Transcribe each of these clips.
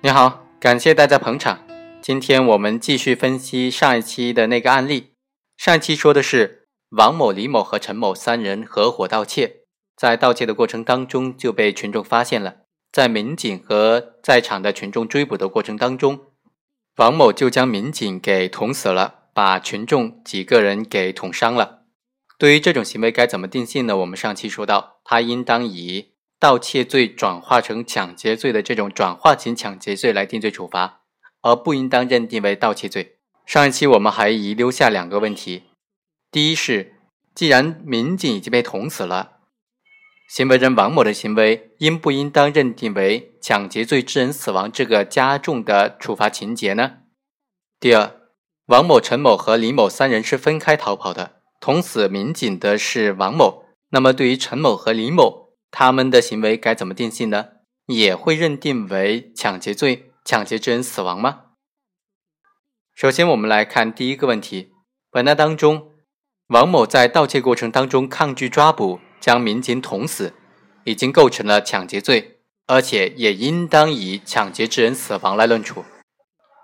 你好，感谢大家捧场。今天我们继续分析上一期的那个案例。上一期说的是王某、李某和陈某三人合伙盗窃，在盗窃的过程当中就被群众发现了。在民警和在场的群众追捕的过程当中，王某就将民警给捅死了，把群众几个人给捅伤了。对于这种行为该怎么定性呢？我们上期说到，他应当以盗窃罪转化成抢劫罪的这种转化型抢劫罪来定罪处罚，而不应当认定为盗窃罪。上一期我们还遗留下两个问题：第一是，既然民警已经被捅死了。行为人王某的行为应不应当认定为抢劫罪致人死亡这个加重的处罚情节呢？第二，王某、陈某和李某三人是分开逃跑的，捅死民警的是王某。那么，对于陈某和李某，他们的行为该怎么定性呢？也会认定为抢劫罪，抢劫致人死亡吗？首先，我们来看第一个问题：本案当中，王某在盗窃过程当中抗拒抓捕。将民警捅死，已经构成了抢劫罪，而且也应当以抢劫致人死亡来论处。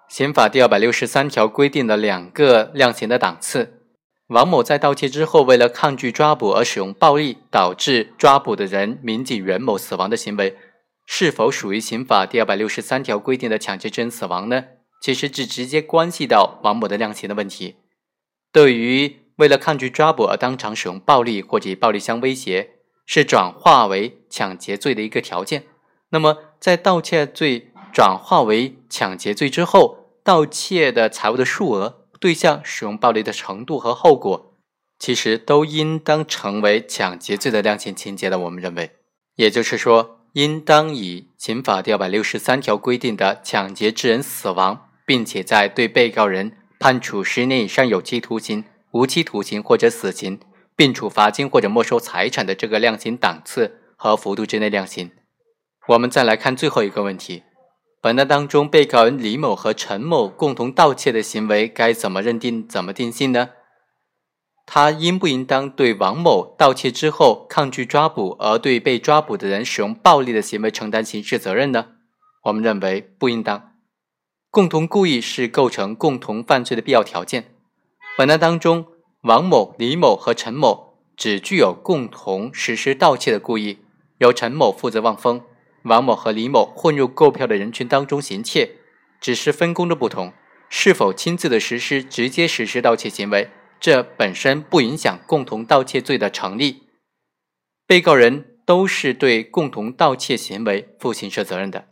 刑法第二百六十三条规定了两个量刑的档次。王某在盗窃之后，为了抗拒抓捕而使用暴力，导致抓捕的人民警袁某死亡的行为，是否属于刑法第二百六十三条规定的抢劫致人死亡呢？其实只直接关系到王某的量刑的问题。对于为了抗拒抓捕而当场使用暴力或者以暴力相威胁，是转化为抢劫罪的一个条件。那么，在盗窃罪转化为抢劫罪之后，盗窃的财物的数额、对象、使用暴力的程度和后果，其实都应当成为抢劫罪的量刑情节的。我们认为，也就是说，应当以刑法第二百六十三条规定的抢劫致人死亡，并且在对被告人判处十年以上有期徒刑。无期徒刑或者死刑，并处罚金或者没收财产的这个量刑档次和幅度之内量刑。我们再来看最后一个问题：本案当中，被告人李某和陈某共同盗窃的行为该怎么认定、怎么定性呢？他应不应当对王某盗窃之后抗拒抓捕而对被抓捕的人使用暴力的行为承担刑事责任呢？我们认为不应当。共同故意是构成共同犯罪的必要条件。本案当中，王某、李某和陈某只具有共同实施盗窃的故意，由陈某负责望风，王某和李某混入购票的人群当中行窃，只是分工的不同，是否亲自的实施直接实施盗窃行为，这本身不影响共同盗窃罪的成立。被告人都是对共同盗窃行为负刑事责任的。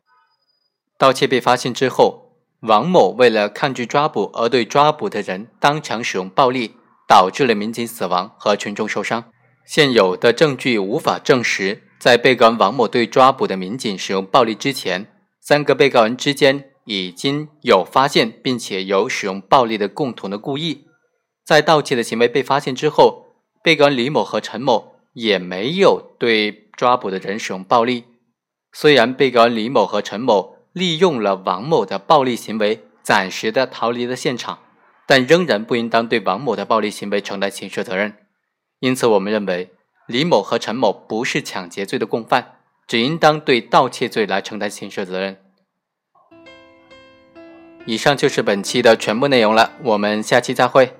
盗窃被发现之后。王某为了抗拒抓捕而对抓捕的人当场使用暴力，导致了民警死亡和群众受伤。现有的证据无法证实，在被告人王某对抓捕的民警使用暴力之前，三个被告人之间已经有发现并且有使用暴力的共同的故意。在盗窃的行为被发现之后，被告人李某和陈某也没有对抓捕的人使用暴力。虽然被告人李某和陈某。利用了王某的暴力行为，暂时的逃离了现场，但仍然不应当对王某的暴力行为承担刑事责任。因此，我们认为李某和陈某不是抢劫罪的共犯，只应当对盗窃罪来承担刑事责任。以上就是本期的全部内容了，我们下期再会。